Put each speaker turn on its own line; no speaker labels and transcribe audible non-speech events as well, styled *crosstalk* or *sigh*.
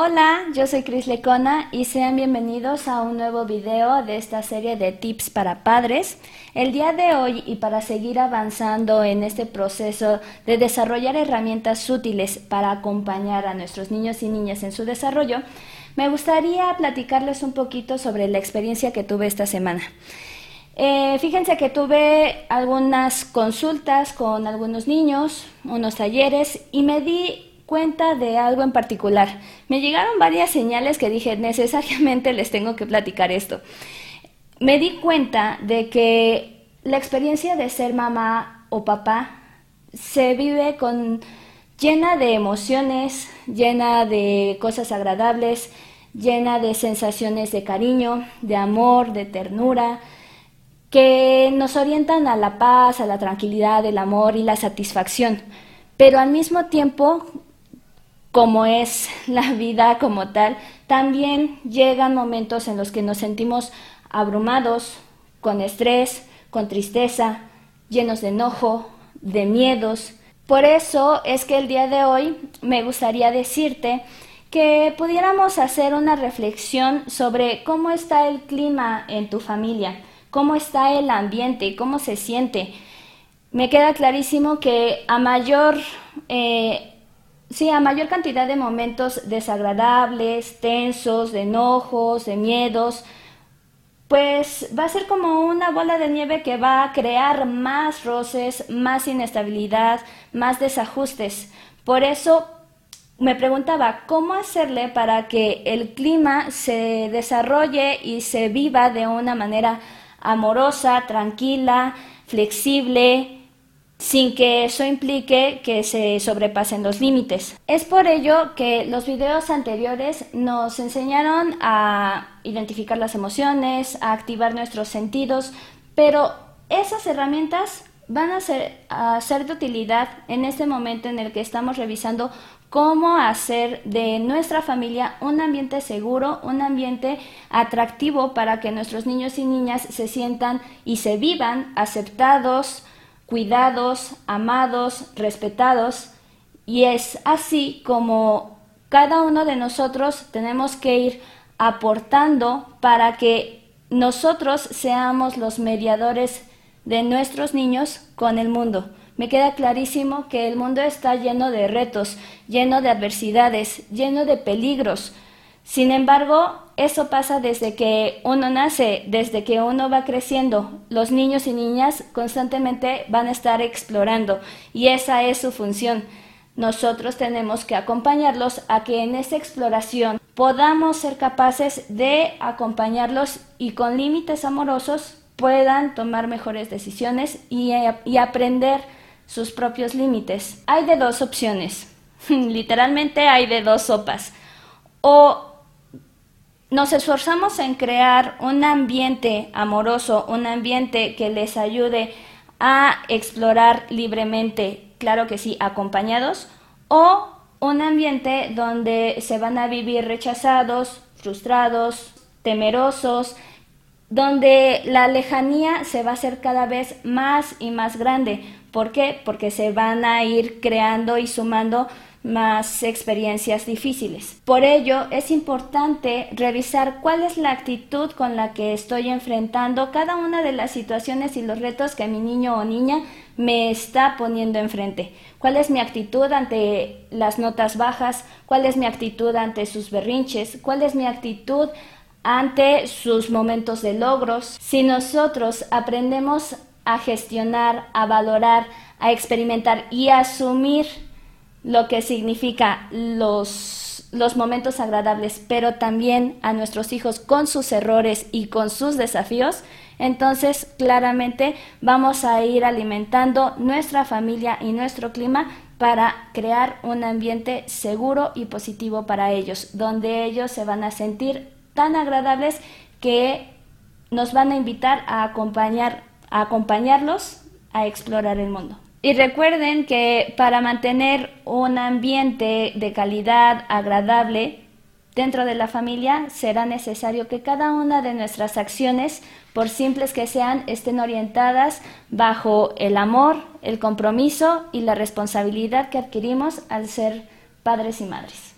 Hola, yo soy Cris Lecona y sean bienvenidos a un nuevo video de esta serie de tips para padres. El día de hoy y para seguir avanzando en este proceso de desarrollar herramientas útiles para acompañar a nuestros niños y niñas en su desarrollo, me gustaría platicarles un poquito sobre la experiencia que tuve esta semana. Eh, fíjense que tuve algunas consultas con algunos niños, unos talleres y me di cuenta de algo en particular. Me llegaron varias señales que dije, necesariamente les tengo que platicar esto. Me di cuenta de que la experiencia de ser mamá o papá se vive con llena de emociones, llena de cosas agradables, llena de sensaciones de cariño, de amor, de ternura, que nos orientan a la paz, a la tranquilidad, el amor y la satisfacción. Pero al mismo tiempo como es la vida como tal, también llegan momentos en los que nos sentimos abrumados, con estrés, con tristeza, llenos de enojo, de miedos. Por eso es que el día de hoy me gustaría decirte que pudiéramos hacer una reflexión sobre cómo está el clima en tu familia, cómo está el ambiente, cómo se siente. Me queda clarísimo que a mayor eh, Sí, a mayor cantidad de momentos desagradables, tensos, de enojos, de miedos, pues va a ser como una bola de nieve que va a crear más roces, más inestabilidad, más desajustes. Por eso me preguntaba cómo hacerle para que el clima se desarrolle y se viva de una manera amorosa, tranquila, flexible, sin que eso implique que se sobrepasen los límites. Es por ello que los videos anteriores nos enseñaron a identificar las emociones, a activar nuestros sentidos, pero esas herramientas van a ser, a ser de utilidad en este momento en el que estamos revisando cómo hacer de nuestra familia un ambiente seguro, un ambiente atractivo para que nuestros niños y niñas se sientan y se vivan aceptados, cuidados, amados, respetados, y es así como cada uno de nosotros tenemos que ir aportando para que nosotros seamos los mediadores de nuestros niños con el mundo. Me queda clarísimo que el mundo está lleno de retos, lleno de adversidades, lleno de peligros. Sin embargo, eso pasa desde que uno nace, desde que uno va creciendo. Los niños y niñas constantemente van a estar explorando y esa es su función. Nosotros tenemos que acompañarlos a que en esa exploración podamos ser capaces de acompañarlos y con límites amorosos puedan tomar mejores decisiones y, y aprender sus propios límites. Hay de dos opciones, *laughs* literalmente hay de dos sopas. O nos esforzamos en crear un ambiente amoroso, un ambiente que les ayude a explorar libremente, claro que sí, acompañados, o un ambiente donde se van a vivir rechazados, frustrados, temerosos, donde la lejanía se va a hacer cada vez más y más grande. ¿Por qué? Porque se van a ir creando y sumando más experiencias difíciles. Por ello, es importante revisar cuál es la actitud con la que estoy enfrentando cada una de las situaciones y los retos que mi niño o niña me está poniendo enfrente. ¿Cuál es mi actitud ante las notas bajas? ¿Cuál es mi actitud ante sus berrinches? ¿Cuál es mi actitud ante sus momentos de logros? Si nosotros aprendemos a gestionar, a valorar, a experimentar y a asumir lo que significa los, los momentos agradables, pero también a nuestros hijos con sus errores y con sus desafíos, entonces claramente vamos a ir alimentando nuestra familia y nuestro clima para crear un ambiente seguro y positivo para ellos, donde ellos se van a sentir tan agradables que nos van a invitar a acompañar a acompañarlos a explorar el mundo. Y recuerden que para mantener un ambiente de calidad agradable dentro de la familia será necesario que cada una de nuestras acciones, por simples que sean, estén orientadas bajo el amor, el compromiso y la responsabilidad que adquirimos al ser padres y madres.